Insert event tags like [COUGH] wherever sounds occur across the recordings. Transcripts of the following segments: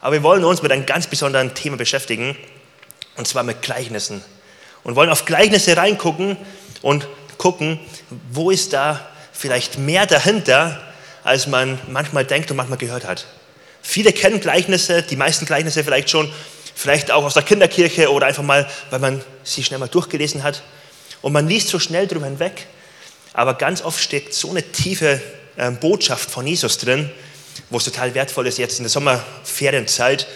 Aber wir wollen uns mit einem ganz besonderen Thema beschäftigen, und zwar mit Gleichnissen. Und wollen auf Gleichnisse reingucken und gucken, wo ist da vielleicht mehr dahinter, als man manchmal denkt und manchmal gehört hat. Viele kennen Gleichnisse, die meisten Gleichnisse vielleicht schon, vielleicht auch aus der Kinderkirche oder einfach mal, weil man sie schnell mal durchgelesen hat. Und man liest so schnell drüber hinweg, aber ganz oft steckt so eine tiefe äh, Botschaft von Jesus drin, wo es total wertvoll ist, jetzt in der Sommerferienzeit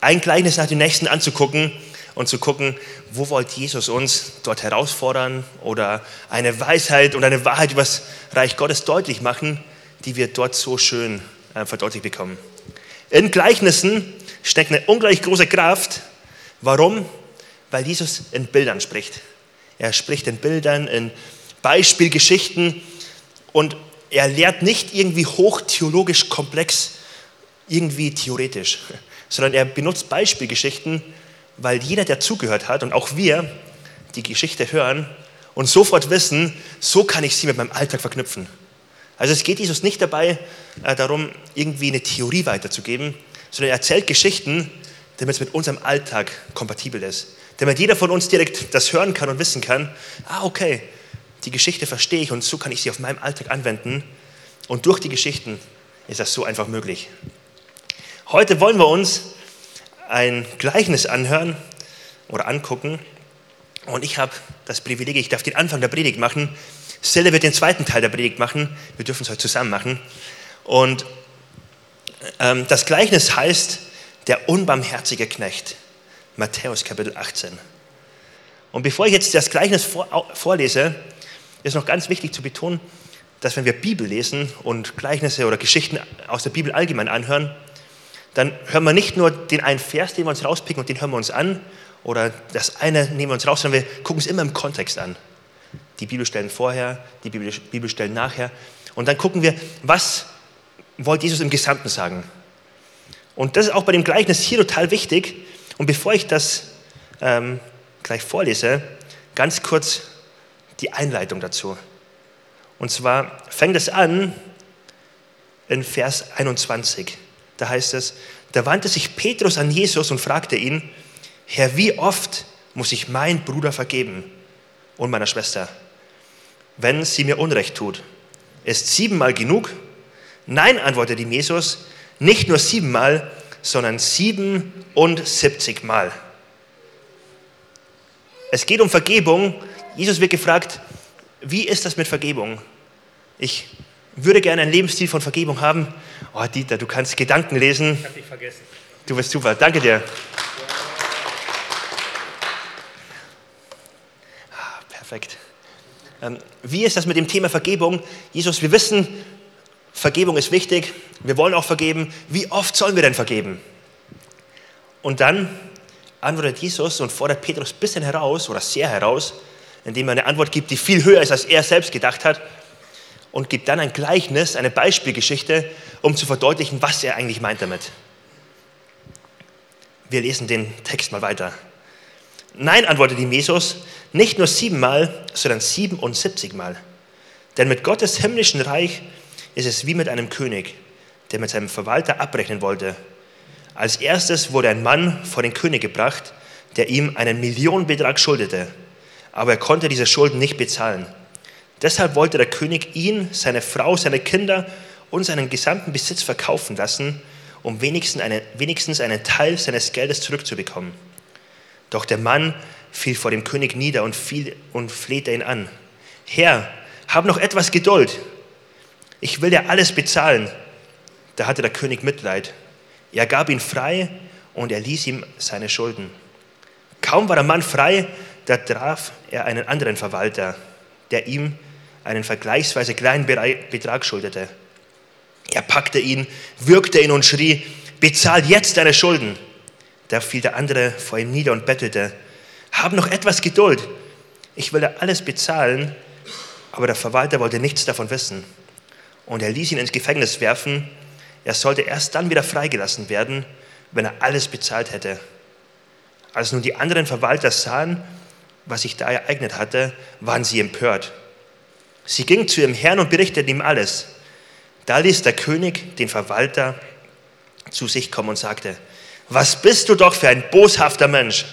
ein Gleichnis nach dem nächsten anzugucken und zu gucken, wo wollte Jesus uns dort herausfordern oder eine Weisheit und eine Wahrheit über das Reich Gottes deutlich machen, die wir dort so schön äh, verdeutlicht bekommen. In Gleichnissen steckt eine unglaublich große Kraft. Warum? Weil Jesus in Bildern spricht. Er spricht in Bildern, in Beispielgeschichten und er lehrt nicht irgendwie hochtheologisch komplex, irgendwie theoretisch, [LAUGHS] sondern er benutzt Beispielgeschichten, weil jeder, der zugehört hat und auch wir, die Geschichte hören und sofort wissen, so kann ich sie mit meinem Alltag verknüpfen. Also es geht Jesus nicht dabei äh, darum, irgendwie eine Theorie weiterzugeben, sondern er erzählt Geschichten, damit es mit unserem Alltag kompatibel ist. Damit jeder von uns direkt das hören kann und wissen kann, ah okay, die Geschichte verstehe ich und so kann ich sie auf meinem Alltag anwenden. Und durch die Geschichten ist das so einfach möglich. Heute wollen wir uns ein Gleichnis anhören oder angucken. Und ich habe das Privileg, ich darf den Anfang der Predigt machen. Stella wird den zweiten Teil der Predigt machen. Wir dürfen es heute zusammen machen. Und ähm, das Gleichnis heißt der unbarmherzige Knecht. Matthäus Kapitel 18. Und bevor ich jetzt das Gleichnis vor, vorlese, ist noch ganz wichtig zu betonen, dass wenn wir Bibel lesen und Gleichnisse oder Geschichten aus der Bibel allgemein anhören, dann hören wir nicht nur den einen Vers, den wir uns rauspicken und den hören wir uns an, oder das eine nehmen wir uns raus, sondern wir gucken es immer im Kontext an. Die Bibelstellen vorher, die Bibelstellen nachher. Und dann gucken wir, was wollte Jesus im Gesamten sagen. Und das ist auch bei dem Gleichnis hier total wichtig. Und bevor ich das ähm, gleich vorlese, ganz kurz die Einleitung dazu. Und zwar fängt es an in Vers 21. Da heißt es, da wandte sich Petrus an Jesus und fragte ihn, Herr, wie oft muss ich meinen Bruder vergeben und meiner Schwester, wenn sie mir Unrecht tut? Ist siebenmal genug? Nein, antwortete Jesus, nicht nur siebenmal, sondern sieben und siebzigmal. Es geht um Vergebung. Jesus wird gefragt, wie ist das mit Vergebung? Ich würde gerne einen Lebensstil von Vergebung haben. Oh, Dieter, du kannst Gedanken lesen. Ich habe dich vergessen. Du bist super. Danke dir. Ah, perfekt. Ähm, wie ist das mit dem Thema Vergebung? Jesus, wir wissen, Vergebung ist wichtig. Wir wollen auch vergeben. Wie oft sollen wir denn vergeben? Und dann antwortet Jesus und fordert Petrus ein bisschen heraus oder sehr heraus, indem er eine Antwort gibt, die viel höher ist, als er selbst gedacht hat und gibt dann ein Gleichnis, eine Beispielgeschichte, um zu verdeutlichen, was er eigentlich meint damit. Wir lesen den Text mal weiter. Nein, antwortete Jesus, nicht nur siebenmal, sondern siebenundsiebzigmal. Denn mit Gottes himmlischen Reich ist es wie mit einem König, der mit seinem Verwalter abrechnen wollte. Als erstes wurde ein Mann vor den König gebracht, der ihm einen Millionenbetrag schuldete. Aber er konnte diese Schulden nicht bezahlen. Deshalb wollte der König ihn, seine Frau, seine Kinder und seinen gesamten Besitz verkaufen lassen, um wenigstens, eine, wenigstens einen Teil seines Geldes zurückzubekommen. Doch der Mann fiel vor dem König nieder und, fiel, und flehte ihn an. Herr, hab noch etwas Geduld. Ich will dir alles bezahlen. Da hatte der König Mitleid. Er gab ihn frei und er ließ ihm seine Schulden. Kaum war der Mann frei, da traf er einen anderen Verwalter, der ihm einen vergleichsweise kleinen Betrag schuldete. Er packte ihn, würgte ihn und schrie, bezahl jetzt deine Schulden. Da fiel der andere vor ihm nieder und bettelte, hab noch etwas Geduld, ich will alles bezahlen. Aber der Verwalter wollte nichts davon wissen. Und er ließ ihn ins Gefängnis werfen. Er sollte erst dann wieder freigelassen werden, wenn er alles bezahlt hätte. Als nun die anderen Verwalter sahen, was sich da ereignet hatte, waren sie empört. Sie ging zu ihrem Herrn und berichtete ihm alles. Da ließ der König den Verwalter zu sich kommen und sagte, was bist du doch für ein boshafter Mensch?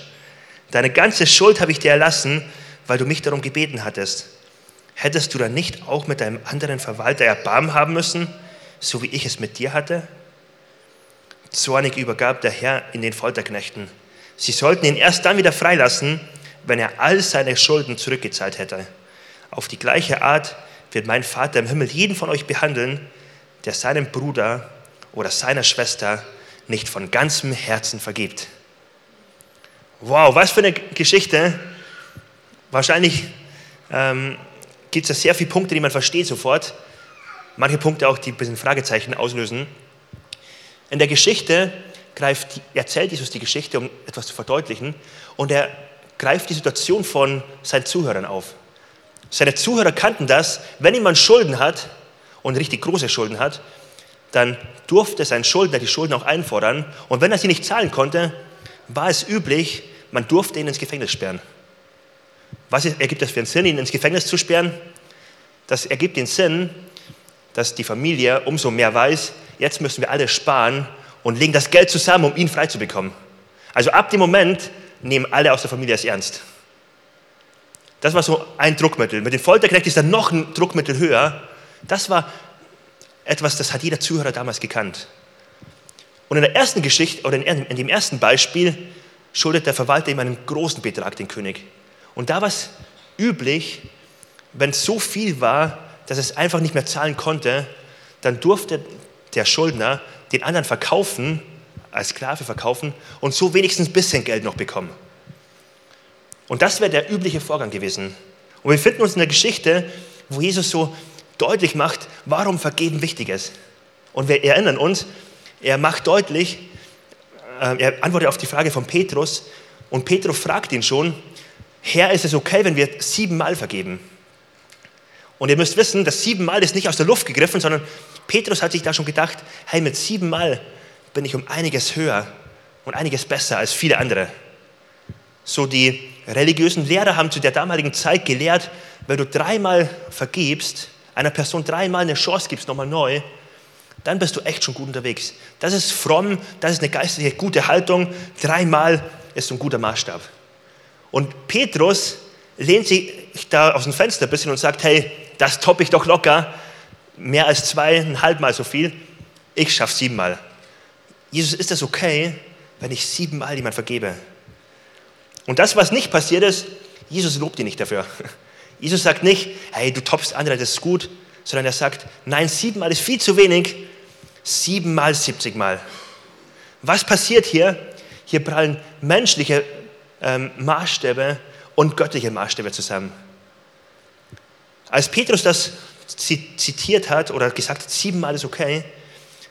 Deine ganze Schuld habe ich dir erlassen, weil du mich darum gebeten hattest. Hättest du dann nicht auch mit deinem anderen Verwalter Erbarmen haben müssen, so wie ich es mit dir hatte? Zornig übergab der Herr in den Folterknechten. Sie sollten ihn erst dann wieder freilassen, wenn er all seine Schulden zurückgezahlt hätte. Auf die gleiche Art wird mein Vater im Himmel jeden von euch behandeln, der seinem Bruder oder seiner Schwester nicht von ganzem Herzen vergibt. Wow, was für eine Geschichte. Wahrscheinlich ähm, gibt es da sehr viele Punkte, die man versteht sofort. Manche Punkte auch, die ein bisschen Fragezeichen auslösen. In der Geschichte greift, erzählt Jesus die Geschichte, um etwas zu verdeutlichen, und er greift die Situation von seinen Zuhörern auf. Seine Zuhörer kannten das, wenn jemand Schulden hat und richtig große Schulden hat, dann durfte sein Schuldner die Schulden auch einfordern. Und wenn er sie nicht zahlen konnte, war es üblich, man durfte ihn ins Gefängnis sperren. Was ergibt das für einen Sinn, ihn ins Gefängnis zu sperren? Das ergibt den Sinn, dass die Familie umso mehr weiß, jetzt müssen wir alle sparen und legen das Geld zusammen, um ihn frei zu bekommen. Also ab dem Moment nehmen alle aus der Familie es ernst. Das war so ein Druckmittel. Mit dem Folterknecht ist dann noch ein Druckmittel höher. Das war etwas, das hat jeder Zuhörer damals gekannt. Und in der ersten Geschichte oder in dem ersten Beispiel schuldet der Verwalter ihm einen großen Betrag, den König. Und da war es üblich, wenn es so viel war, dass es einfach nicht mehr zahlen konnte, dann durfte der Schuldner den anderen verkaufen, als Sklave verkaufen und so wenigstens ein bisschen Geld noch bekommen. Und das wäre der übliche Vorgang gewesen. Und wir finden uns in der Geschichte, wo Jesus so deutlich macht, warum Vergeben wichtig ist. Und wir erinnern uns, er macht deutlich, äh, er antwortet auf die Frage von Petrus und Petrus fragt ihn schon, Herr, ist es okay, wenn wir siebenmal vergeben? Und ihr müsst wissen, das siebenmal ist nicht aus der Luft gegriffen, sondern Petrus hat sich da schon gedacht, hey, mit siebenmal bin ich um einiges höher und einiges besser als viele andere. So die religiösen Lehrer haben zu der damaligen Zeit gelehrt, wenn du dreimal vergibst, einer Person dreimal eine Chance gibst, nochmal neu, dann bist du echt schon gut unterwegs. Das ist fromm, das ist eine geistliche gute Haltung. Dreimal ist ein guter Maßstab. Und Petrus lehnt sich da aus dem Fenster ein bisschen und sagt, hey, das toppe ich doch locker, mehr als zweieinhalb Mal so viel, ich schaffe siebenmal. Jesus, ist das okay, wenn ich siebenmal jemand vergebe? Und das, was nicht passiert ist, Jesus lobt ihn nicht dafür. [LAUGHS] Jesus sagt nicht, hey, du toppst andere, das ist gut, sondern er sagt, nein, siebenmal ist viel zu wenig, siebenmal, siebzigmal. Was passiert hier? Hier prallen menschliche ähm, Maßstäbe und göttliche Maßstäbe zusammen. Als Petrus das zitiert hat oder gesagt hat, siebenmal ist okay,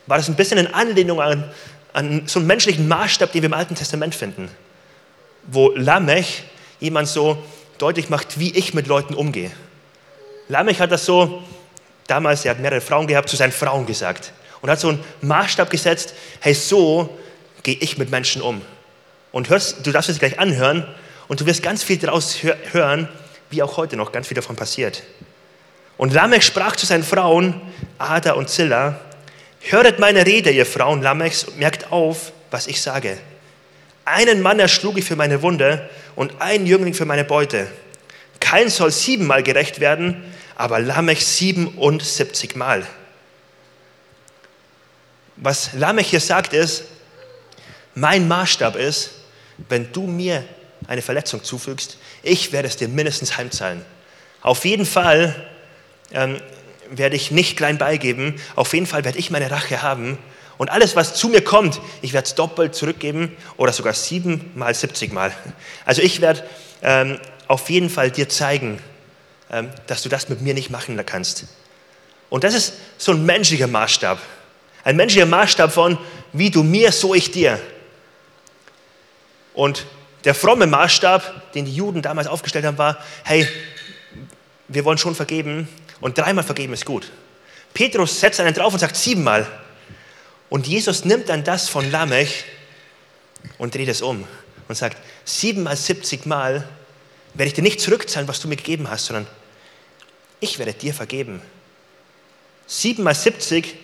war das ein bisschen eine Anlehnung an, an so einen menschlichen Maßstab, den wir im Alten Testament finden, wo Lamech jemand so deutlich macht, wie ich mit Leuten umgehe. Lamech hat das so, damals, er hat mehrere Frauen gehabt, zu seinen Frauen gesagt und hat so einen Maßstab gesetzt, hey, so gehe ich mit Menschen um. Und hörst, du darfst es gleich anhören und du wirst ganz viel daraus hören, wie auch heute noch ganz viel davon passiert. Und Lamech sprach zu seinen Frauen, Ada und Zilla, Höret meine Rede, ihr Frauen Lamechs, und merkt auf, was ich sage. Einen Mann erschlug ich für meine Wunde und einen Jüngling für meine Beute. Kein soll siebenmal gerecht werden, aber Lamech siebenundsiebzigmal. Was Lamech hier sagt ist, mein Maßstab ist, wenn du mir eine Verletzung zufügst, ich werde es dir mindestens heimzahlen. Auf jeden Fall ähm, werde ich nicht klein beigeben. Auf jeden Fall werde ich meine Rache haben. Und alles, was zu mir kommt, ich werde es doppelt zurückgeben oder sogar siebenmal, siebzigmal. Also ich werde ähm, auf jeden Fall dir zeigen, ähm, dass du das mit mir nicht machen kannst. Und das ist so ein menschlicher Maßstab. Ein menschlicher Maßstab von, wie du mir, so ich dir. Und der fromme Maßstab, den die Juden damals aufgestellt haben, war, hey, wir wollen schon vergeben, und dreimal vergeben ist gut. Petrus setzt einen drauf und sagt siebenmal. Und Jesus nimmt dann das von Lamech und dreht es um und sagt, siebenmal, siebzigmal werde ich dir nicht zurückzahlen, was du mir gegeben hast, sondern ich werde dir vergeben. Siebenmal siebzig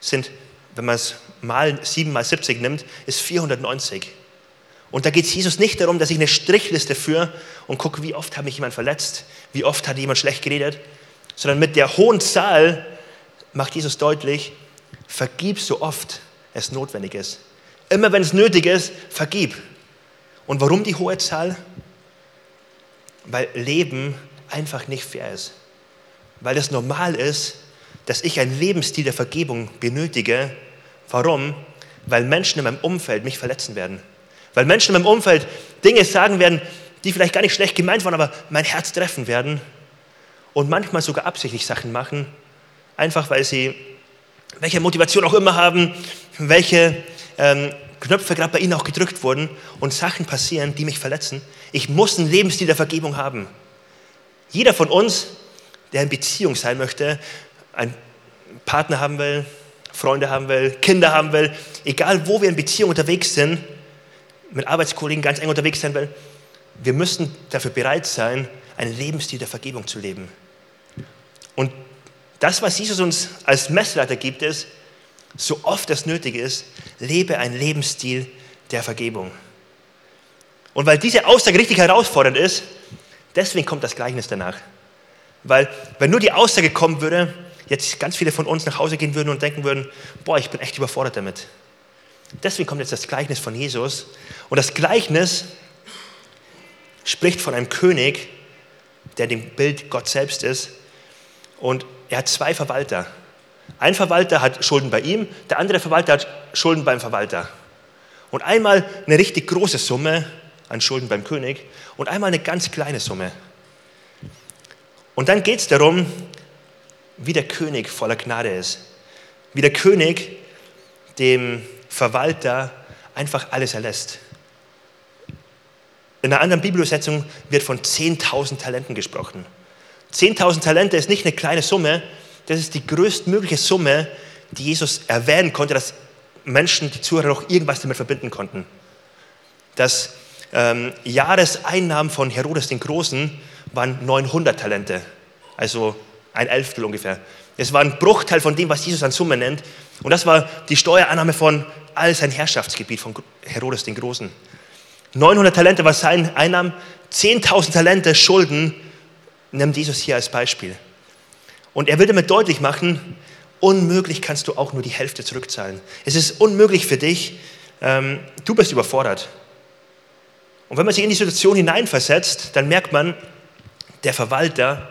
sind, wenn man es mal 7 mal 70 nimmt, ist 490. Und da geht es Jesus nicht darum, dass ich eine Strichliste führe und gucke, wie oft hat mich jemand verletzt, wie oft hat jemand schlecht geredet, sondern mit der hohen Zahl macht Jesus deutlich, vergib so oft es notwendig ist. Immer wenn es nötig ist, vergib. Und warum die hohe Zahl? Weil Leben einfach nicht fair ist. Weil es normal ist, dass ich einen Lebensstil der Vergebung benötige. Warum? Weil Menschen in meinem Umfeld mich verletzen werden. Weil Menschen in meinem Umfeld Dinge sagen werden, die vielleicht gar nicht schlecht gemeint waren, aber mein Herz treffen werden. Und manchmal sogar absichtlich Sachen machen, einfach weil sie welche Motivation auch immer haben, welche ähm, Knöpfe gerade bei ihnen auch gedrückt wurden und Sachen passieren, die mich verletzen. Ich muss einen Lebensstil der Vergebung haben. Jeder von uns, der in Beziehung sein möchte, einen Partner haben will, Freunde haben will, Kinder haben will, egal wo wir in Beziehung unterwegs sind, mit Arbeitskollegen ganz eng unterwegs sein will, wir müssen dafür bereit sein, einen Lebensstil der Vergebung zu leben. Und das, was Jesus uns als Messleiter gibt, ist, so oft es nötig ist, lebe einen Lebensstil der Vergebung. Und weil diese Aussage richtig herausfordernd ist, deswegen kommt das Gleichnis danach. Weil wenn nur die Aussage kommen würde, jetzt ganz viele von uns nach Hause gehen würden und denken würden, boah, ich bin echt überfordert damit. Deswegen kommt jetzt das Gleichnis von Jesus. Und das Gleichnis spricht von einem König, der dem Bild Gott selbst ist. Und er hat zwei Verwalter. Ein Verwalter hat Schulden bei ihm, der andere Verwalter hat Schulden beim Verwalter. Und einmal eine richtig große Summe an Schulden beim König und einmal eine ganz kleine Summe. Und dann geht es darum, wie der König voller Gnade ist. Wie der König dem Verwalter einfach alles erlässt. In einer anderen Bibelübersetzung wird von 10.000 Talenten gesprochen. 10.000 Talente ist nicht eine kleine Summe, das ist die größtmögliche Summe, die Jesus erwähnen konnte, dass Menschen, die Zuhörer, noch irgendwas damit verbinden konnten. Das ähm, Jahreseinnahmen von Herodes den Großen waren 900 Talente, also ein Elftel ungefähr. Es war ein Bruchteil von dem, was Jesus an Summe nennt. Und das war die Steuerannahme von all sein Herrschaftsgebiet von Herodes den Großen. 900 Talente war sein Einnahmen, 10.000 Talente Schulden nimmt Jesus hier als Beispiel. Und er will damit deutlich machen, unmöglich kannst du auch nur die Hälfte zurückzahlen. Es ist unmöglich für dich, ähm, du bist überfordert. Und wenn man sich in die Situation hineinversetzt, dann merkt man, der Verwalter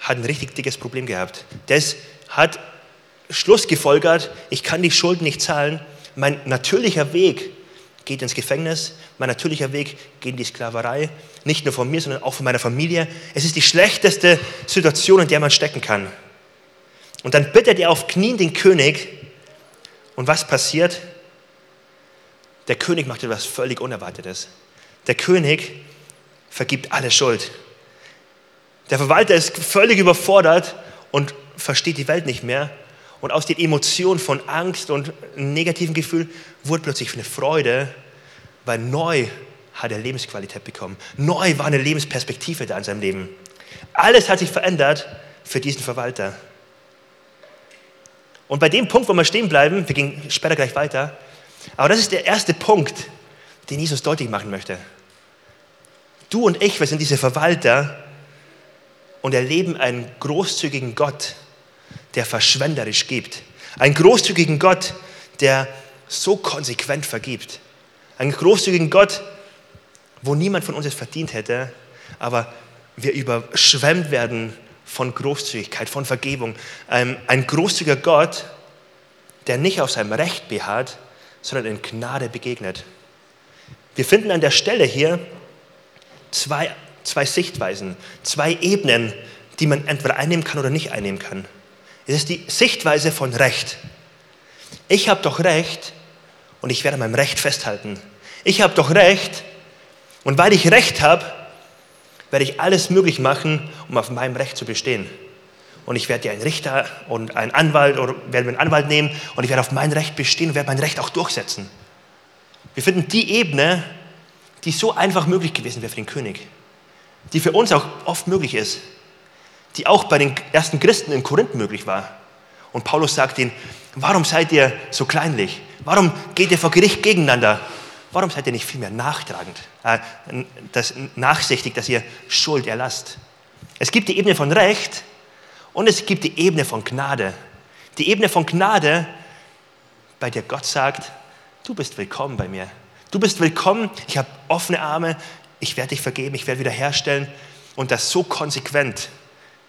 hat ein richtig dickes Problem gehabt. Der hat Schluss gefolgert, ich kann die Schulden nicht zahlen. Mein natürlicher Weg geht ins Gefängnis, mein natürlicher Weg geht in die Sklaverei, nicht nur von mir, sondern auch von meiner Familie. Es ist die schlechteste Situation, in der man stecken kann. Und dann bittet er auf Knien den König. Und was passiert? Der König macht etwas völlig Unerwartetes. Der König vergibt alle Schuld. Der Verwalter ist völlig überfordert und versteht die Welt nicht mehr und aus den Emotionen von Angst und negativen Gefühl wurde plötzlich eine Freude, weil neu hat er Lebensqualität bekommen. Neu war eine Lebensperspektive da in seinem Leben. Alles hat sich verändert für diesen Verwalter. Und bei dem Punkt, wo wir stehen bleiben, wir gehen später gleich weiter, aber das ist der erste Punkt, den Jesus deutlich machen möchte. Du und ich, wir sind diese Verwalter und erleben einen großzügigen Gott, der verschwenderisch gibt. Einen großzügigen Gott, der so konsequent vergibt. Einen großzügigen Gott, wo niemand von uns es verdient hätte, aber wir überschwemmt werden von Großzügigkeit, von Vergebung. Ein, ein großzügiger Gott, der nicht auf seinem Recht beharrt, sondern in Gnade begegnet. Wir finden an der Stelle hier zwei, zwei Sichtweisen, zwei Ebenen, die man entweder einnehmen kann oder nicht einnehmen kann. Es ist die Sichtweise von Recht. Ich habe doch Recht und ich werde meinem Recht festhalten. Ich habe doch Recht und weil ich Recht habe, werde ich alles möglich machen, um auf meinem Recht zu bestehen. Und ich werde dir einen Richter und einen Anwalt oder werde mir einen Anwalt nehmen und ich werde auf mein Recht bestehen und werde mein Recht auch durchsetzen. Wir finden die Ebene, die so einfach möglich gewesen wäre für den König, die für uns auch oft möglich ist die auch bei den ersten Christen in Korinth möglich war. Und Paulus sagt ihnen, warum seid ihr so kleinlich? Warum geht ihr vor Gericht gegeneinander? Warum seid ihr nicht vielmehr nachtragend, äh, das, nachsichtig, dass ihr Schuld erlasst? Es gibt die Ebene von Recht und es gibt die Ebene von Gnade. Die Ebene von Gnade, bei der Gott sagt, du bist willkommen bei mir. Du bist willkommen, ich habe offene Arme, ich werde dich vergeben, ich werde wiederherstellen und das so konsequent,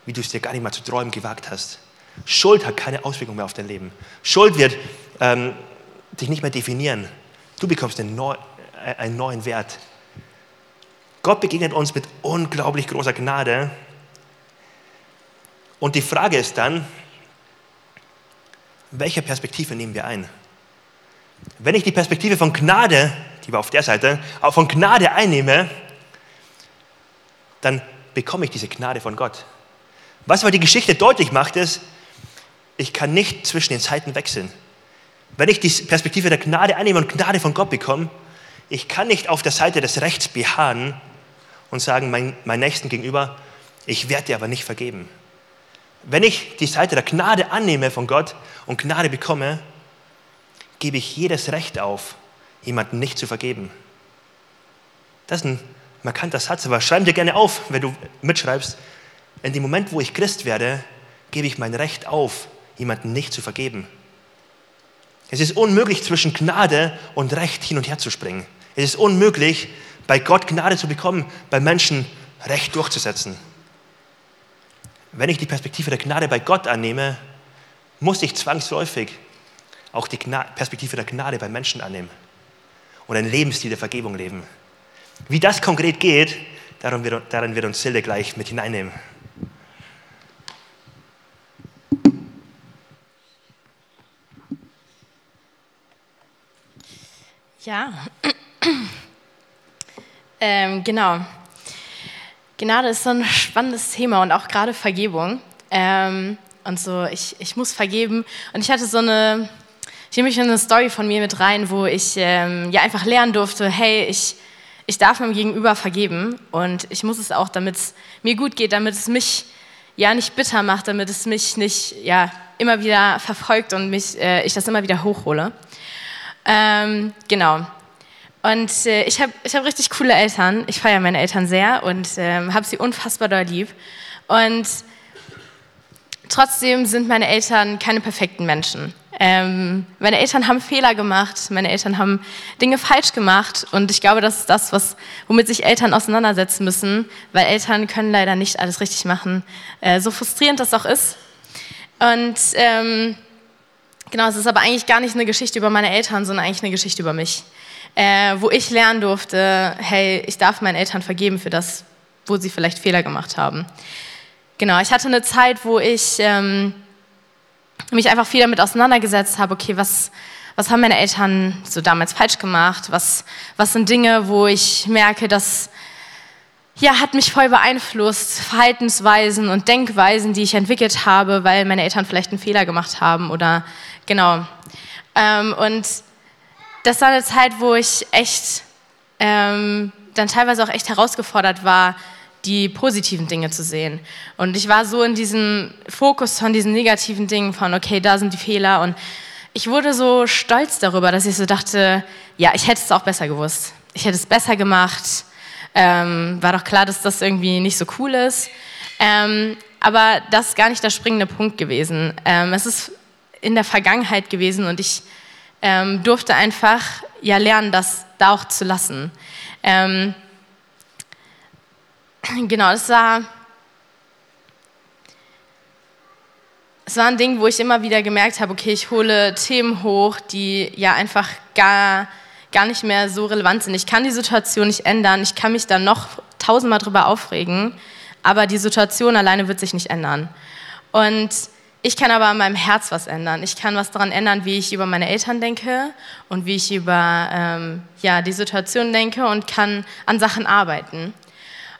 wie du es dir gar nicht mal zu träumen gewagt hast. Schuld hat keine Auswirkung mehr auf dein Leben. Schuld wird ähm, dich nicht mehr definieren. Du bekommst einen, neu, äh, einen neuen Wert. Gott begegnet uns mit unglaublich großer Gnade. Und die Frage ist dann, welche Perspektive nehmen wir ein? Wenn ich die Perspektive von Gnade, die war auf der Seite, auch von Gnade einnehme, dann bekomme ich diese Gnade von Gott. Was aber die Geschichte deutlich macht, ist, ich kann nicht zwischen den Zeiten wechseln. Wenn ich die Perspektive der Gnade annehme und Gnade von Gott bekomme, ich kann nicht auf der Seite des Rechts beharren und sagen, mein, mein Nächsten gegenüber, ich werde dir aber nicht vergeben. Wenn ich die Seite der Gnade annehme von Gott und Gnade bekomme, gebe ich jedes Recht auf, jemanden nicht zu vergeben. Das ist ein markanter Satz, aber schreib dir gerne auf, wenn du mitschreibst. In dem Moment, wo ich Christ werde, gebe ich mein Recht auf, jemanden nicht zu vergeben. Es ist unmöglich, zwischen Gnade und Recht hin und her zu springen. Es ist unmöglich, bei Gott Gnade zu bekommen, bei Menschen Recht durchzusetzen. Wenn ich die Perspektive der Gnade bei Gott annehme, muss ich zwangsläufig auch die Perspektive der Gnade bei Menschen annehmen und einen Lebensstil der Vergebung leben. Wie das konkret geht, darin wird, wird uns Silde gleich mit hineinnehmen. Ja, ähm, genau. Gnade ist so ein spannendes Thema und auch gerade Vergebung. Ähm, und so, ich, ich muss vergeben. Und ich hatte so eine, ich nehme mich in eine Story von mir mit rein, wo ich ähm, ja einfach lernen durfte, hey, ich, ich darf meinem Gegenüber vergeben und ich muss es auch, damit es mir gut geht, damit es mich ja nicht bitter macht, damit es mich nicht ja immer wieder verfolgt und mich, äh, ich das immer wieder hochhole. Ähm, genau. Und äh, ich habe ich hab richtig coole Eltern. Ich feiere meine Eltern sehr und ähm, habe sie unfassbar doll lieb. Und trotzdem sind meine Eltern keine perfekten Menschen. Ähm, meine Eltern haben Fehler gemacht, meine Eltern haben Dinge falsch gemacht und ich glaube, das ist das, was, womit sich Eltern auseinandersetzen müssen, weil Eltern können leider nicht alles richtig machen, äh, so frustrierend das auch ist. Und ähm, genau, es ist aber eigentlich gar nicht eine Geschichte über meine Eltern, sondern eigentlich eine Geschichte über mich, äh, wo ich lernen durfte, hey, ich darf meinen Eltern vergeben für das, wo sie vielleicht Fehler gemacht haben. Genau, ich hatte eine Zeit, wo ich ähm, mich einfach viel damit auseinandergesetzt habe, okay, was, was haben meine Eltern so damals falsch gemacht? Was, was sind Dinge, wo ich merke, dass ja, hat mich voll beeinflusst, Verhaltensweisen und Denkweisen, die ich entwickelt habe, weil meine Eltern vielleicht einen Fehler gemacht haben oder genau. Ähm, und das war eine Zeit, wo ich echt ähm, dann teilweise auch echt herausgefordert war, die positiven Dinge zu sehen. Und ich war so in diesem Fokus von diesen negativen Dingen von, okay, da sind die Fehler. Und ich wurde so stolz darüber, dass ich so dachte, ja, ich hätte es auch besser gewusst. Ich hätte es besser gemacht. Ähm, war doch klar, dass das irgendwie nicht so cool ist. Ähm, aber das ist gar nicht der springende Punkt gewesen. Ähm, es ist in der Vergangenheit gewesen und ich ähm, durfte einfach ja lernen, das da auch zu lassen. Ähm, Genau, das war, es war ein Ding, wo ich immer wieder gemerkt habe, okay, ich hole Themen hoch, die ja einfach gar, gar nicht mehr so relevant sind. Ich kann die Situation nicht ändern, ich kann mich da noch tausendmal drüber aufregen, aber die Situation alleine wird sich nicht ändern. Und ich kann aber an meinem Herz was ändern. Ich kann was daran ändern, wie ich über meine Eltern denke und wie ich über ähm, ja, die Situation denke und kann an Sachen arbeiten.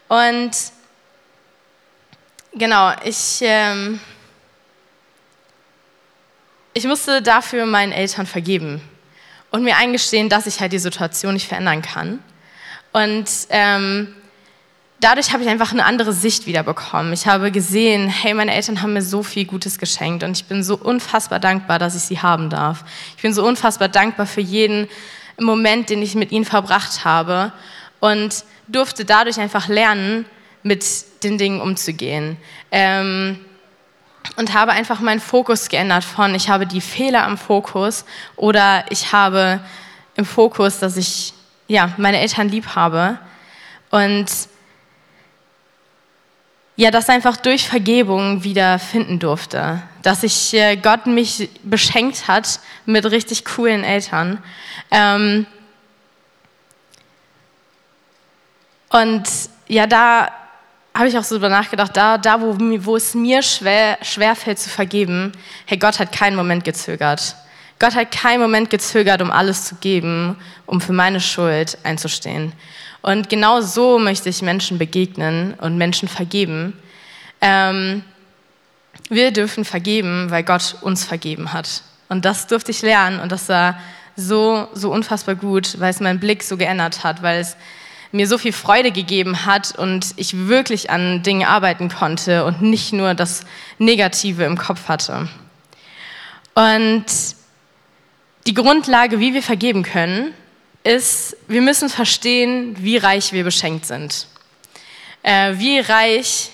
Und genau, ich, ähm, ich musste dafür meinen Eltern vergeben und mir eingestehen, dass ich halt die Situation nicht verändern kann. Und ähm, dadurch habe ich einfach eine andere Sicht wieder bekommen. Ich habe gesehen, hey, meine Eltern haben mir so viel Gutes geschenkt und ich bin so unfassbar dankbar, dass ich sie haben darf. Ich bin so unfassbar dankbar für jeden Moment, den ich mit ihnen verbracht habe und durfte dadurch einfach lernen, mit den Dingen umzugehen. Ähm, und habe einfach meinen Fokus geändert von, ich habe die Fehler am Fokus oder ich habe im Fokus, dass ich ja, meine Eltern lieb habe. Und ja, das einfach durch Vergebung wieder finden durfte. Dass ich äh, Gott mich beschenkt hat mit richtig coolen Eltern. Ähm und ja, da habe ich auch so darüber nachgedacht, da, da wo, wo es mir schwer, schwer fällt zu vergeben, hey, Gott hat keinen Moment gezögert. Gott hat keinen Moment gezögert, um alles zu geben, um für meine Schuld einzustehen. Und genau so möchte ich Menschen begegnen und Menschen vergeben. Ähm, wir dürfen vergeben, weil Gott uns vergeben hat. Und das durfte ich lernen und das war so, so unfassbar gut, weil es meinen Blick so geändert hat, weil es mir so viel Freude gegeben hat und ich wirklich an Dingen arbeiten konnte und nicht nur das Negative im Kopf hatte. Und die Grundlage, wie wir vergeben können, ist, wir müssen verstehen, wie reich wir beschenkt sind. Äh, wie reich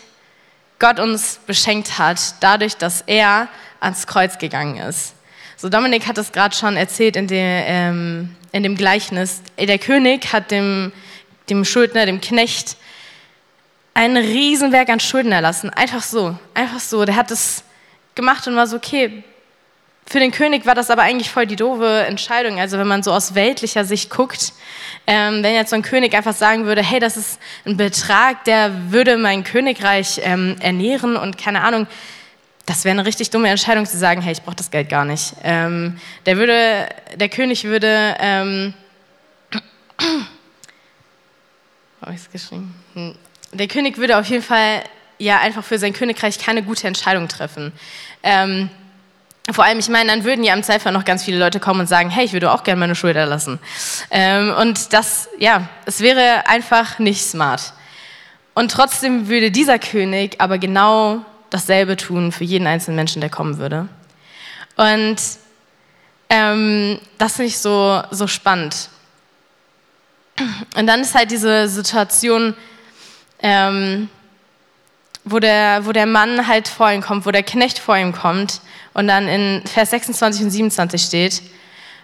Gott uns beschenkt hat, dadurch, dass er ans Kreuz gegangen ist. So, Dominik hat es gerade schon erzählt in, der, ähm, in dem Gleichnis. Der König hat dem dem Schuldner, dem Knecht, ein Riesenwerk an Schulden erlassen. Einfach so, einfach so. Der hat es gemacht und war so, okay. Für den König war das aber eigentlich voll die doofe Entscheidung. Also wenn man so aus weltlicher Sicht guckt, ähm, wenn jetzt so ein König einfach sagen würde, hey, das ist ein Betrag, der würde mein Königreich ähm, ernähren und keine Ahnung, das wäre eine richtig dumme Entscheidung zu sagen, hey, ich brauche das Geld gar nicht. Ähm, der würde, der König würde ähm, habe ich es geschrieben? Hm. Der König würde auf jeden Fall ja einfach für sein Königreich keine gute Entscheidung treffen. Ähm, vor allem, ich meine, dann würden ja im Zweifel noch ganz viele Leute kommen und sagen, hey, ich würde auch gerne meine Schuld erlassen. Ähm, und das, ja, es wäre einfach nicht smart. Und trotzdem würde dieser König aber genau dasselbe tun für jeden einzelnen Menschen, der kommen würde. Und ähm, das finde ich so, so spannend. Und dann ist halt diese Situation, ähm, wo, der, wo der Mann halt vor ihm kommt, wo der Knecht vor ihm kommt und dann in Vers 26 und 27 steht,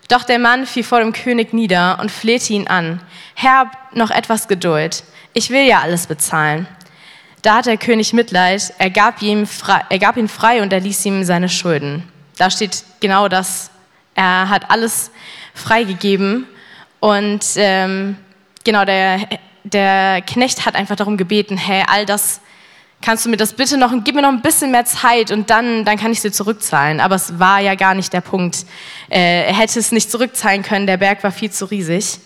doch der Mann fiel vor dem König nieder und flehte ihn an, Herr, noch etwas Geduld, ich will ja alles bezahlen. Da hat der König Mitleid, er gab, ihm frei, er gab ihn frei und er ließ ihm seine Schulden. Da steht genau das, er hat alles freigegeben und ähm, genau, der, der Knecht hat einfach darum gebeten, hey, all das, kannst du mir das bitte noch, gib mir noch ein bisschen mehr Zeit und dann, dann kann ich dir zurückzahlen. Aber es war ja gar nicht der Punkt. Äh, er hätte es nicht zurückzahlen können, der Berg war viel zu riesig.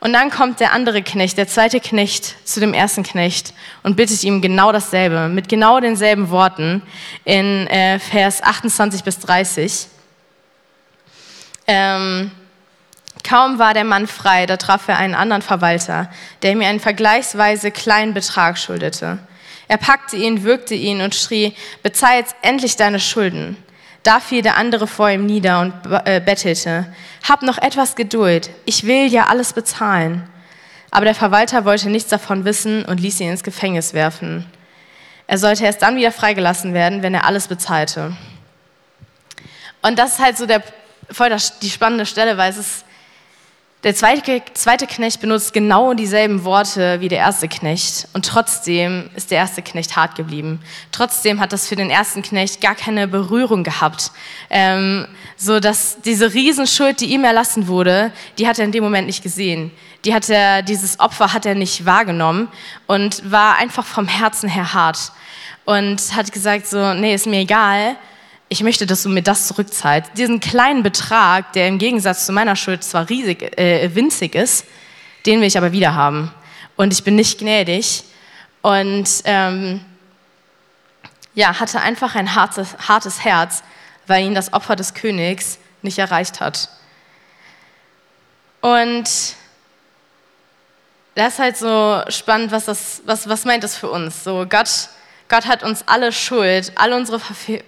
Und dann kommt der andere Knecht, der zweite Knecht zu dem ersten Knecht und bittet ihm genau dasselbe, mit genau denselben Worten in äh, Vers 28 bis 30. Ähm, Kaum war der Mann frei, da traf er einen anderen Verwalter, der ihm einen vergleichsweise kleinen Betrag schuldete. Er packte ihn, würgte ihn und schrie, bezahl jetzt endlich deine Schulden. Da fiel der andere vor ihm nieder und äh, bettelte, hab noch etwas Geduld, ich will ja alles bezahlen. Aber der Verwalter wollte nichts davon wissen und ließ ihn ins Gefängnis werfen. Er sollte erst dann wieder freigelassen werden, wenn er alles bezahlte. Und das ist halt so der, voll die spannende Stelle, weil es ist der zweite, zweite Knecht benutzt genau dieselben Worte wie der erste Knecht und trotzdem ist der erste Knecht hart geblieben. Trotzdem hat das für den ersten Knecht gar keine Berührung gehabt, ähm, so dass diese Riesenschuld, die ihm erlassen wurde, die hat er in dem Moment nicht gesehen. Die hat er, dieses Opfer hat er nicht wahrgenommen und war einfach vom Herzen her hart und hat gesagt so, nee, ist mir egal ich möchte, dass du mir das zurückzahlst. Diesen kleinen Betrag, der im Gegensatz zu meiner Schuld zwar riesig, äh, winzig ist, den will ich aber wieder haben. Und ich bin nicht gnädig. Und ähm, ja, hatte einfach ein hartes, hartes Herz, weil ihn das Opfer des Königs nicht erreicht hat. Und das ist halt so spannend, was, das, was, was meint das für uns? So, Gott, Gott hat uns alle Schuld, all unsere Verfe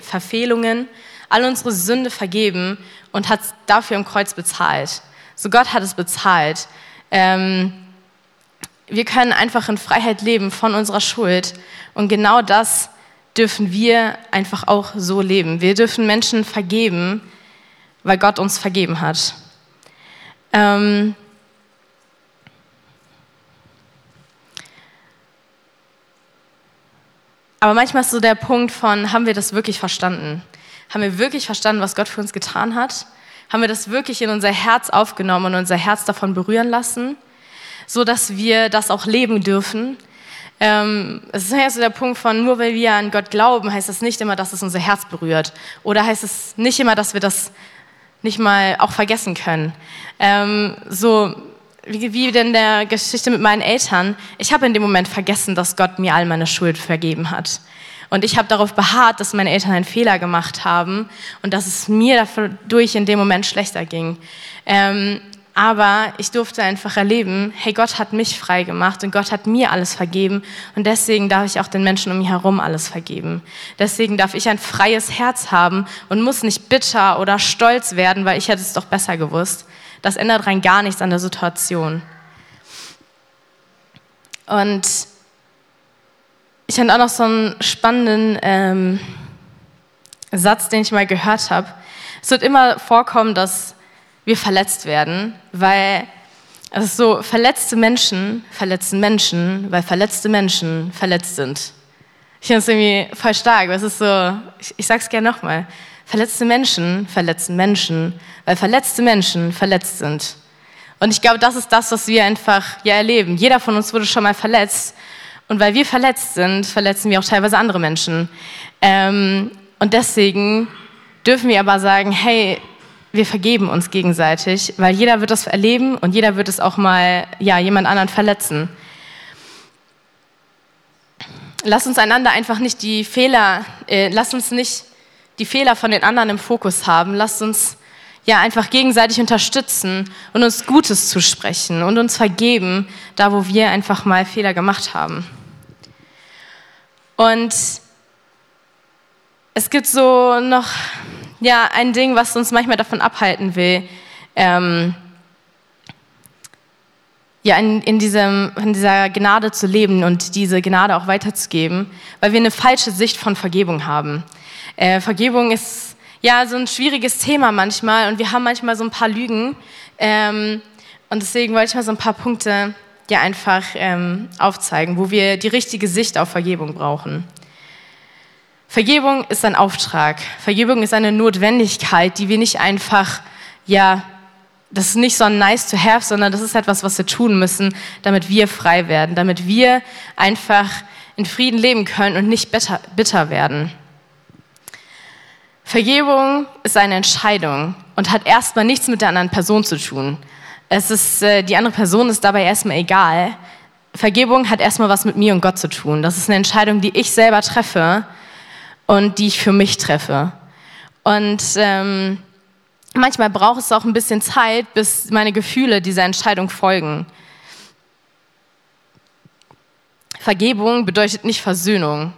Verfehlungen, all unsere Sünde vergeben und hat dafür im Kreuz bezahlt. So, Gott hat es bezahlt. Ähm, wir können einfach in Freiheit leben von unserer Schuld. Und genau das dürfen wir einfach auch so leben. Wir dürfen Menschen vergeben, weil Gott uns vergeben hat. Ähm, Aber manchmal ist so der Punkt von, haben wir das wirklich verstanden? Haben wir wirklich verstanden, was Gott für uns getan hat? Haben wir das wirklich in unser Herz aufgenommen und unser Herz davon berühren lassen, so dass wir das auch leben dürfen? Ähm, es ist ja so der Punkt von, nur weil wir an Gott glauben, heißt das nicht immer, dass es unser Herz berührt. Oder heißt es nicht immer, dass wir das nicht mal auch vergessen können. Ähm, so, wie, wie in der Geschichte mit meinen Eltern, ich habe in dem Moment vergessen, dass Gott mir all meine Schuld vergeben hat. Und ich habe darauf beharrt, dass meine Eltern einen Fehler gemacht haben und dass es mir dadurch in dem Moment schlechter ging. Ähm, aber ich durfte einfach erleben, hey, Gott hat mich frei gemacht und Gott hat mir alles vergeben und deswegen darf ich auch den Menschen um mich herum alles vergeben. Deswegen darf ich ein freies Herz haben und muss nicht bitter oder stolz werden, weil ich hätte es doch besser gewusst, das ändert rein gar nichts an der Situation. Und ich hatte auch noch so einen spannenden ähm, Satz, den ich mal gehört habe. Es wird immer vorkommen, dass wir verletzt werden, weil es ist so, verletzte Menschen verletzen Menschen, weil verletzte Menschen verletzt sind. Ich finde es irgendwie voll stark. Es ist so, ich, ich sag's gerne nochmal. Verletzte Menschen verletzen Menschen, weil verletzte Menschen verletzt sind. Und ich glaube, das ist das, was wir einfach ja erleben. Jeder von uns wurde schon mal verletzt. Und weil wir verletzt sind, verletzen wir auch teilweise andere Menschen. Ähm, und deswegen dürfen wir aber sagen, hey, wir vergeben uns gegenseitig, weil jeder wird das erleben und jeder wird es auch mal, ja, jemand anderen verletzen. Lass uns einander einfach nicht die Fehler, äh, lass uns nicht die Fehler von den anderen im Fokus haben. Lasst uns ja einfach gegenseitig unterstützen und uns Gutes zusprechen und uns vergeben, da wo wir einfach mal Fehler gemacht haben. Und es gibt so noch ja ein Ding, was uns manchmal davon abhalten will, ähm, ja, in, in, diesem, in dieser Gnade zu leben und diese Gnade auch weiterzugeben, weil wir eine falsche Sicht von Vergebung haben. Äh, Vergebung ist ja so ein schwieriges Thema manchmal und wir haben manchmal so ein paar Lügen. Ähm, und deswegen wollte ich mal so ein paar Punkte ja einfach ähm, aufzeigen, wo wir die richtige Sicht auf Vergebung brauchen. Vergebung ist ein Auftrag. Vergebung ist eine Notwendigkeit, die wir nicht einfach, ja, das ist nicht so ein nice to have, sondern das ist etwas, was wir tun müssen, damit wir frei werden, damit wir einfach in Frieden leben können und nicht bitter, bitter werden. Vergebung ist eine Entscheidung und hat erstmal nichts mit der anderen Person zu tun. Es ist, äh, die andere Person ist dabei erstmal egal. Vergebung hat erstmal was mit mir und Gott zu tun. Das ist eine Entscheidung, die ich selber treffe und die ich für mich treffe. Und ähm, manchmal braucht es auch ein bisschen Zeit, bis meine Gefühle dieser Entscheidung folgen. Vergebung bedeutet nicht Versöhnung.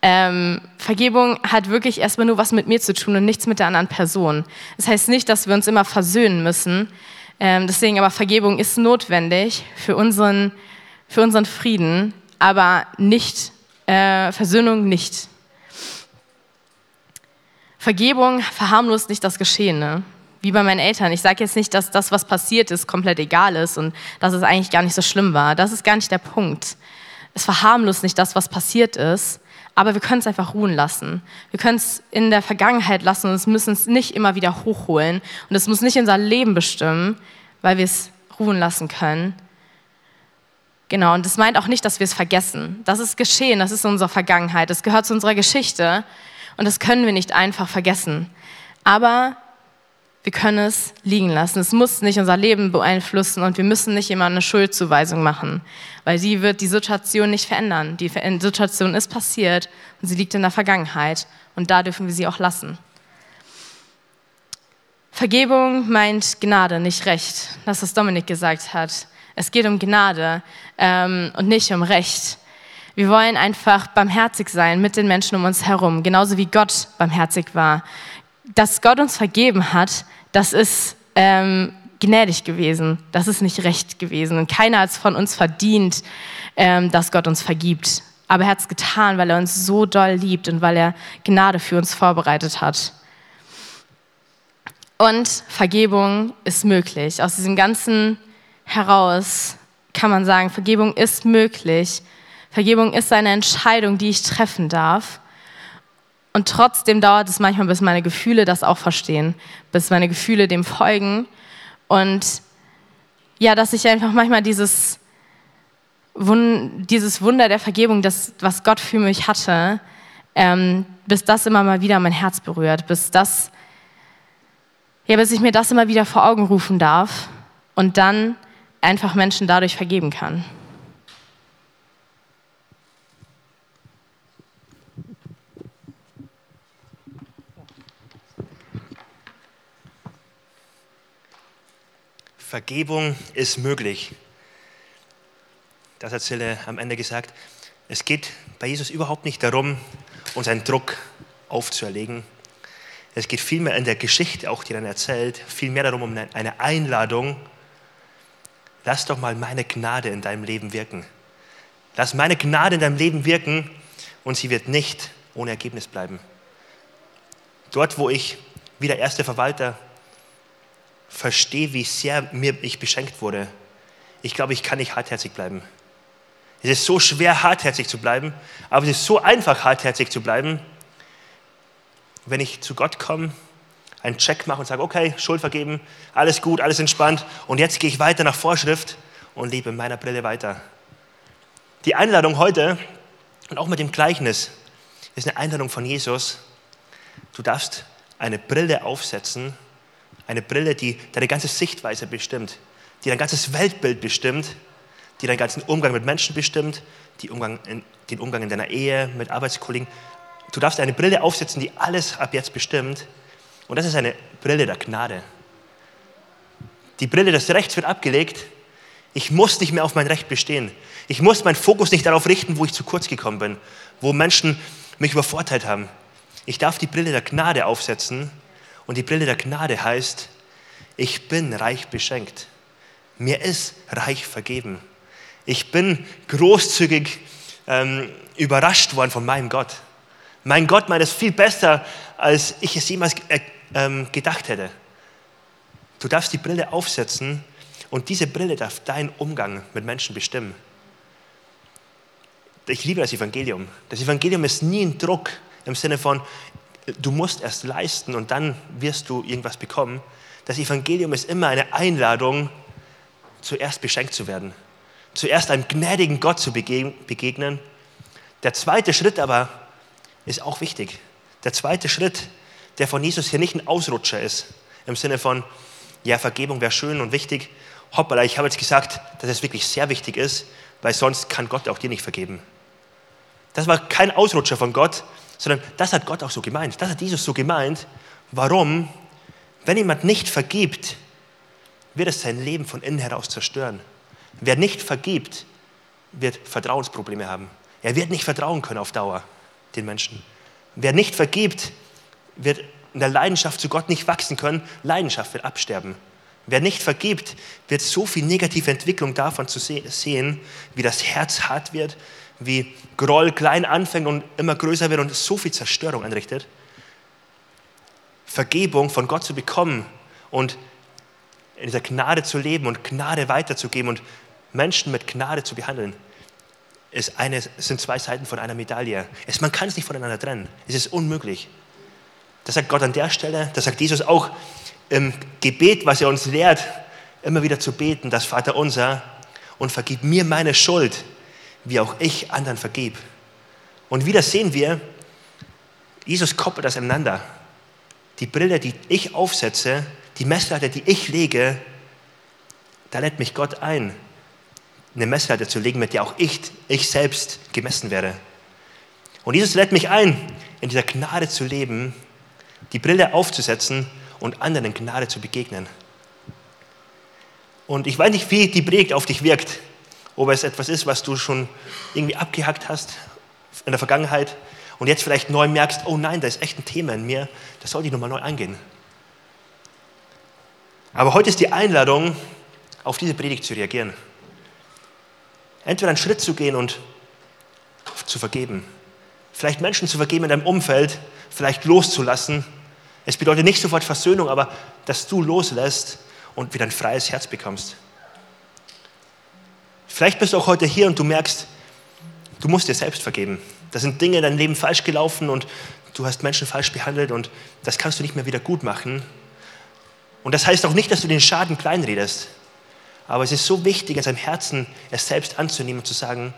Ähm, Vergebung hat wirklich erstmal nur was mit mir zu tun und nichts mit der anderen Person. Das heißt nicht, dass wir uns immer versöhnen müssen. Ähm, deswegen aber Vergebung ist notwendig für unseren, für unseren Frieden, aber nicht, äh, Versöhnung nicht. Vergebung verharmlost nicht das Geschehene. Wie bei meinen Eltern. Ich sage jetzt nicht, dass das, was passiert ist, komplett egal ist und dass es eigentlich gar nicht so schlimm war. Das ist gar nicht der Punkt. Es verharmlost nicht das, was passiert ist, aber wir können es einfach ruhen lassen. Wir können es in der Vergangenheit lassen und es müssen es nicht immer wieder hochholen. Und es muss nicht unser Leben bestimmen, weil wir es ruhen lassen können. Genau, und das meint auch nicht, dass wir es vergessen. Das ist geschehen, das ist unsere Vergangenheit, das gehört zu unserer Geschichte und das können wir nicht einfach vergessen. Aber wir können es liegen lassen. Es muss nicht unser Leben beeinflussen und wir müssen nicht immer eine Schuldzuweisung machen, weil sie wird die Situation nicht verändern. Die Situation ist passiert und sie liegt in der Vergangenheit und da dürfen wir sie auch lassen. Vergebung meint Gnade, nicht Recht. Das, was Dominik gesagt hat. Es geht um Gnade ähm, und nicht um Recht. Wir wollen einfach barmherzig sein mit den Menschen um uns herum, genauso wie Gott barmherzig war. Dass Gott uns vergeben hat, das ist ähm, gnädig gewesen, das ist nicht recht gewesen. Und keiner hat es von uns verdient, ähm, dass Gott uns vergibt. Aber er hat es getan, weil er uns so doll liebt und weil er Gnade für uns vorbereitet hat. Und Vergebung ist möglich. Aus diesem Ganzen heraus kann man sagen, Vergebung ist möglich. Vergebung ist eine Entscheidung, die ich treffen darf. Und trotzdem dauert es manchmal, bis meine Gefühle das auch verstehen, bis meine Gefühle dem folgen. Und ja, dass ich einfach manchmal dieses, dieses Wunder der Vergebung, das, was Gott für mich hatte, ähm, bis das immer mal wieder mein Herz berührt, bis das ja, bis ich mir das immer wieder vor Augen rufen darf und dann einfach Menschen dadurch vergeben kann. Vergebung ist möglich. Das hat Sille am Ende gesagt. Es geht bei Jesus überhaupt nicht darum, uns einen Druck aufzuerlegen, es geht vielmehr in der Geschichte, auch die dann erzählt, vielmehr darum, um eine Einladung. Lass doch mal meine Gnade in deinem Leben wirken. Lass meine Gnade in deinem Leben wirken und sie wird nicht ohne Ergebnis bleiben. Dort, wo ich wie der erste Verwalter verstehe, wie sehr mir ich beschenkt wurde, ich glaube, ich kann nicht hartherzig bleiben. Es ist so schwer, hartherzig zu bleiben, aber es ist so einfach, hartherzig zu bleiben, wenn ich zu Gott komme, einen Check mache und sage, okay, Schuld vergeben, alles gut, alles entspannt und jetzt gehe ich weiter nach Vorschrift und lebe in meiner Brille weiter. Die Einladung heute und auch mit dem Gleichnis ist eine Einladung von Jesus. Du darfst eine Brille aufsetzen, eine Brille, die deine ganze Sichtweise bestimmt, die dein ganzes Weltbild bestimmt, die deinen ganzen Umgang mit Menschen bestimmt, Umgang in, den Umgang in deiner Ehe, mit Arbeitskollegen, Du darfst eine Brille aufsetzen, die alles ab jetzt bestimmt. Und das ist eine Brille der Gnade. Die Brille des Rechts wird abgelegt. Ich muss nicht mehr auf mein Recht bestehen. Ich muss meinen Fokus nicht darauf richten, wo ich zu kurz gekommen bin, wo Menschen mich übervorteilt haben. Ich darf die Brille der Gnade aufsetzen. Und die Brille der Gnade heißt, ich bin reich beschenkt. Mir ist reich vergeben. Ich bin großzügig ähm, überrascht worden von meinem Gott. Mein Gott meint es viel besser, als ich es jemals äh, ähm, gedacht hätte. Du darfst die Brille aufsetzen und diese Brille darf deinen Umgang mit Menschen bestimmen. Ich liebe das Evangelium. Das Evangelium ist nie ein Druck im Sinne von, du musst erst leisten und dann wirst du irgendwas bekommen. Das Evangelium ist immer eine Einladung, zuerst beschenkt zu werden, zuerst einem gnädigen Gott zu begegnen. Der zweite Schritt aber ist auch wichtig. Der zweite Schritt, der von Jesus hier nicht ein Ausrutscher ist, im Sinne von, ja, Vergebung wäre schön und wichtig. Hoppala, ich habe jetzt gesagt, dass es wirklich sehr wichtig ist, weil sonst kann Gott auch dir nicht vergeben. Das war kein Ausrutscher von Gott, sondern das hat Gott auch so gemeint. Das hat Jesus so gemeint. Warum? Wenn jemand nicht vergibt, wird es sein Leben von innen heraus zerstören. Wer nicht vergibt, wird Vertrauensprobleme haben. Er wird nicht vertrauen können auf Dauer den Menschen. Wer nicht vergibt, wird in der Leidenschaft zu Gott nicht wachsen können. Leidenschaft wird absterben. Wer nicht vergibt, wird so viel negative Entwicklung davon zu sehen, wie das Herz hart wird, wie Groll klein anfängt und immer größer wird und so viel Zerstörung anrichtet. Vergebung von Gott zu bekommen und in dieser Gnade zu leben und Gnade weiterzugeben und Menschen mit Gnade zu behandeln, ist eine, sind zwei Seiten von einer Medaille. Es, man kann es nicht voneinander trennen. Es ist unmöglich. Das sagt Gott an der Stelle, das sagt Jesus auch im Gebet, was er uns lehrt, immer wieder zu beten, das Vater unser, und vergib mir meine Schuld, wie auch ich anderen vergib. Und wieder sehen wir, Jesus koppelt das ineinander. Die Brille, die ich aufsetze, die Messlatte, die ich lege, da lädt mich Gott ein, eine Messlatte zu legen, mit der auch ich, ich selbst gemessen werde. Und Jesus lädt mich ein, in dieser Gnade zu leben, die Brille aufzusetzen und anderen Gnade zu begegnen. Und ich weiß nicht, wie die Predigt auf dich wirkt. Ob es etwas ist, was du schon irgendwie abgehackt hast in der Vergangenheit und jetzt vielleicht neu merkst, oh nein, da ist echt ein Thema in mir, das sollte ich nochmal neu angehen. Aber heute ist die Einladung, auf diese Predigt zu reagieren. Entweder einen Schritt zu gehen und zu vergeben. Vielleicht Menschen zu vergeben in deinem Umfeld, vielleicht loszulassen. Es bedeutet nicht sofort Versöhnung, aber dass du loslässt und wieder ein freies Herz bekommst. Vielleicht bist du auch heute hier und du merkst, du musst dir selbst vergeben. Da sind Dinge in deinem Leben falsch gelaufen und du hast Menschen falsch behandelt und das kannst du nicht mehr wieder gut machen. Und das heißt auch nicht, dass du den Schaden kleinredest. Aber es ist so wichtig, in seinem Herzen es selbst anzunehmen und zu sagen,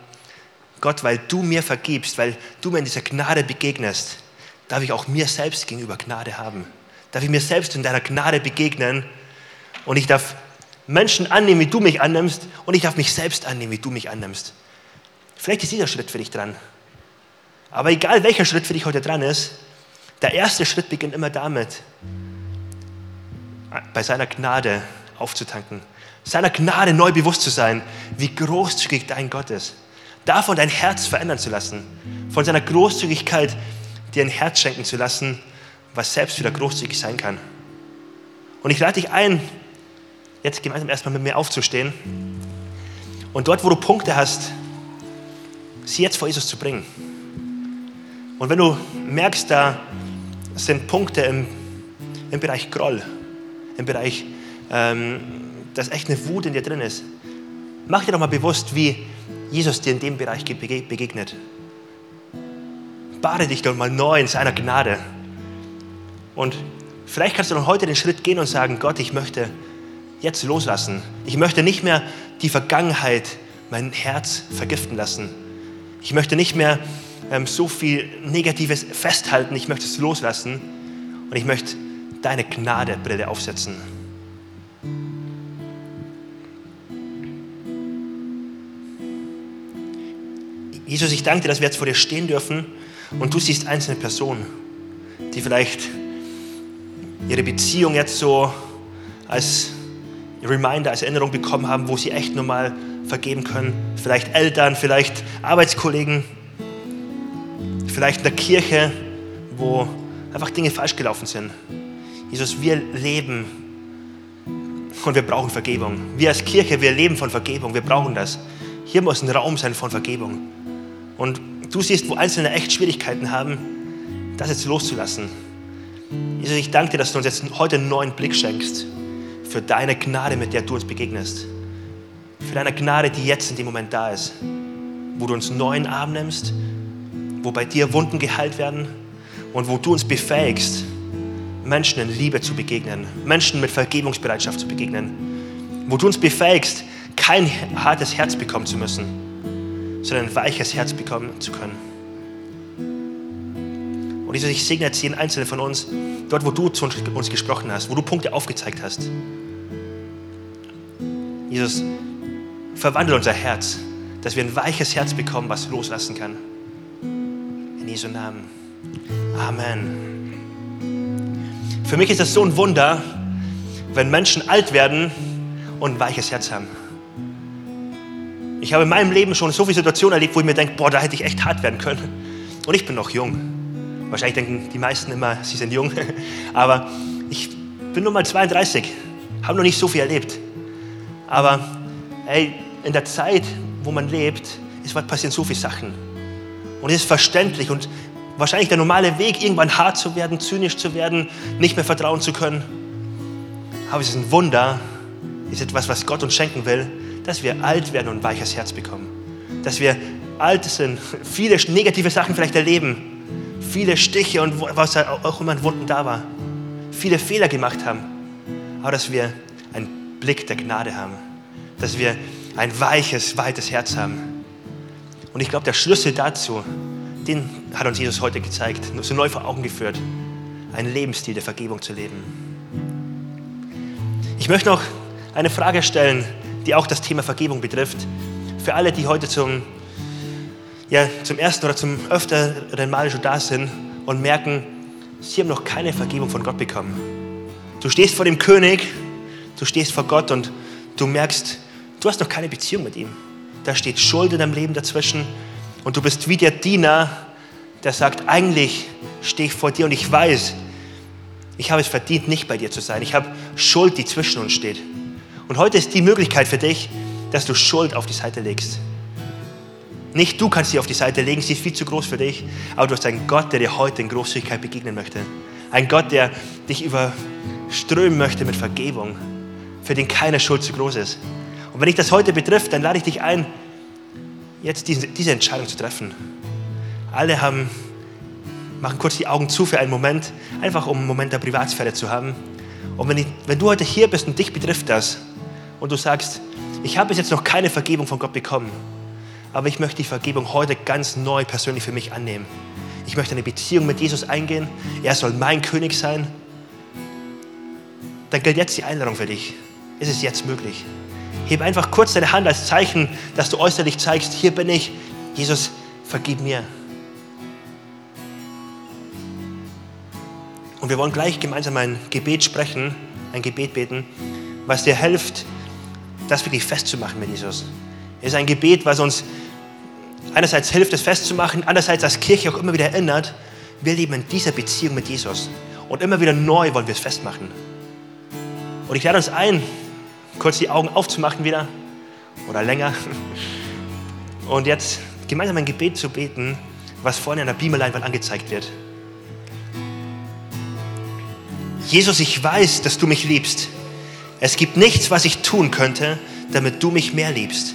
Gott, weil du mir vergibst, weil du mir in dieser Gnade begegnest, darf ich auch mir selbst gegenüber Gnade haben. Darf ich mir selbst in deiner Gnade begegnen und ich darf Menschen annehmen, wie du mich annimmst und ich darf mich selbst annehmen, wie du mich annimmst. Vielleicht ist dieser Schritt für dich dran. Aber egal welcher Schritt für dich heute dran ist, der erste Schritt beginnt immer damit, bei seiner Gnade aufzutanken, seiner Gnade neu bewusst zu sein, wie großzügig dein Gott ist davon dein Herz verändern zu lassen, von seiner Großzügigkeit dir ein Herz schenken zu lassen, was selbst wieder großzügig sein kann. Und ich lade dich ein, jetzt gemeinsam erstmal mit mir aufzustehen und dort, wo du Punkte hast, sie jetzt vor Jesus zu bringen. Und wenn du merkst, da sind Punkte im, im Bereich Groll, im Bereich, ähm, dass echt eine Wut in dir drin ist, mach dir doch mal bewusst, wie Jesus dir in dem Bereich begegnet. Bade dich doch mal neu in seiner Gnade. Und vielleicht kannst du noch heute den Schritt gehen und sagen, Gott, ich möchte jetzt loslassen. Ich möchte nicht mehr die Vergangenheit, mein Herz vergiften lassen. Ich möchte nicht mehr ähm, so viel Negatives festhalten. Ich möchte es loslassen. Und ich möchte deine Gnadebrille aufsetzen. Jesus, ich danke dir, dass wir jetzt vor dir stehen dürfen und du siehst einzelne Personen, die vielleicht ihre Beziehung jetzt so als Reminder, als Erinnerung bekommen haben, wo sie echt nochmal vergeben können. Vielleicht Eltern, vielleicht Arbeitskollegen, vielleicht in der Kirche, wo einfach Dinge falsch gelaufen sind. Jesus, wir leben und wir brauchen Vergebung. Wir als Kirche, wir leben von Vergebung, wir brauchen das. Hier muss ein Raum sein von Vergebung. Und du siehst, wo Einzelne echt Schwierigkeiten haben, das jetzt loszulassen. Jesus, ich danke dir, dass du uns jetzt heute einen neuen Blick schenkst für deine Gnade, mit der du uns begegnest. Für deine Gnade, die jetzt in dem Moment da ist. Wo du uns neuen Arm nimmst, wo bei dir Wunden geheilt werden und wo du uns befähigst, Menschen in Liebe zu begegnen, Menschen mit Vergebungsbereitschaft zu begegnen, wo du uns befähigst, kein hartes Herz bekommen zu müssen, sondern ein weiches Herz bekommen zu können. Und Jesus, ich segne jetzt jeden Einzelnen von uns, dort, wo du zu uns gesprochen hast, wo du Punkte aufgezeigt hast. Jesus, verwandle unser Herz, dass wir ein weiches Herz bekommen, was loslassen kann. In Jesu Namen. Amen. Für mich ist das so ein Wunder, wenn Menschen alt werden und ein weiches Herz haben. Ich habe in meinem Leben schon so viele Situationen erlebt, wo ich mir denke, boah, da hätte ich echt hart werden können. Und ich bin noch jung. Wahrscheinlich denken die meisten immer, sie sind jung. [LAUGHS] Aber ich bin nur mal 32, habe noch nicht so viel erlebt. Aber ey, in der Zeit, wo man lebt, ist was passieren so viele Sachen. Und es ist verständlich und wahrscheinlich der normale Weg, irgendwann hart zu werden, zynisch zu werden, nicht mehr vertrauen zu können. Aber es ist ein Wunder, es ist etwas, was Gott uns schenken will, dass wir alt werden und ein weiches Herz bekommen. Dass wir alt sind, [LAUGHS] viele negative Sachen vielleicht erleben, viele Stiche und was auch immer an Wunden da war, viele Fehler gemacht haben, aber dass wir einen Blick der Gnade haben, dass wir ein weiches, weites Herz haben. Und ich glaube, der Schlüssel dazu, den hat uns Jesus heute gezeigt, so neu vor Augen geführt, einen Lebensstil der Vergebung zu leben. Ich möchte noch eine Frage stellen, die auch das Thema Vergebung betrifft. Für alle, die heute zum, ja, zum ersten oder zum öfteren Mal schon da sind und merken, sie haben noch keine Vergebung von Gott bekommen. Du stehst vor dem König, du stehst vor Gott und du merkst, du hast noch keine Beziehung mit ihm. Da steht Schuld in deinem Leben dazwischen und du bist wie der Diener, der sagt, eigentlich stehe ich vor dir und ich weiß, ich habe es verdient, nicht bei dir zu sein. Ich habe Schuld, die zwischen uns steht. Und heute ist die Möglichkeit für dich, dass du Schuld auf die Seite legst. Nicht du kannst sie auf die Seite legen, sie ist viel zu groß für dich, aber du hast einen Gott, der dir heute in Großzügigkeit begegnen möchte. Ein Gott, der dich überströmen möchte mit Vergebung, für den keine Schuld zu groß ist. Und wenn dich das heute betrifft, dann lade ich dich ein, jetzt diese, Entscheidung zu treffen. Alle haben, machen kurz die Augen zu für einen Moment, einfach um einen Moment der Privatsphäre zu haben. Und wenn, ich, wenn du heute hier bist und dich betrifft das und du sagst, ich habe bis jetzt noch keine Vergebung von Gott bekommen, aber ich möchte die Vergebung heute ganz neu persönlich für mich annehmen. Ich möchte eine Beziehung mit Jesus eingehen. Er soll mein König sein. Dann gilt jetzt die Einladung für dich. Ist es jetzt möglich? Heb einfach kurz deine Hand als Zeichen, dass du äußerlich zeigst, hier bin ich. Jesus, vergib mir. Und wir wollen gleich gemeinsam ein Gebet sprechen, ein Gebet beten, was dir hilft, das wirklich festzumachen mit Jesus. Ist ein Gebet, was uns einerseits hilft, es festzumachen, andererseits als Kirche auch immer wieder erinnert, wir leben in dieser Beziehung mit Jesus. Und immer wieder neu wollen wir es festmachen. Und ich lade uns ein, kurz die Augen aufzumachen wieder oder länger. [LAUGHS] Und jetzt gemeinsam ein Gebet zu beten, was vorne an der Beamerleinwand angezeigt wird. Jesus, ich weiß, dass du mich liebst. Es gibt nichts, was ich tun könnte, damit du mich mehr liebst.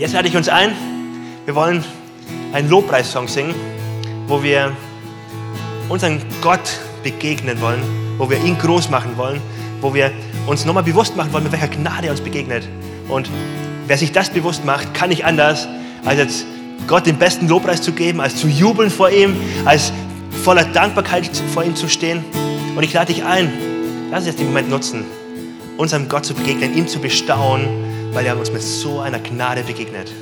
Jetzt lade ich uns ein, wir wollen einen Lobpreissong singen, wo wir unseren Gott begegnen wollen, wo wir ihn groß machen wollen, wo wir uns nochmal bewusst machen wollen, mit welcher Gnade er uns begegnet. Und wer sich das bewusst macht, kann nicht anders, als jetzt Gott den besten Lobpreis zu geben, als zu jubeln vor ihm, als voller Dankbarkeit vor ihm zu stehen. Und ich lade dich ein, lass uns jetzt den Moment nutzen, unserem Gott zu begegnen, ihm zu bestaunen, weil er uns mit so einer Gnade begegnet.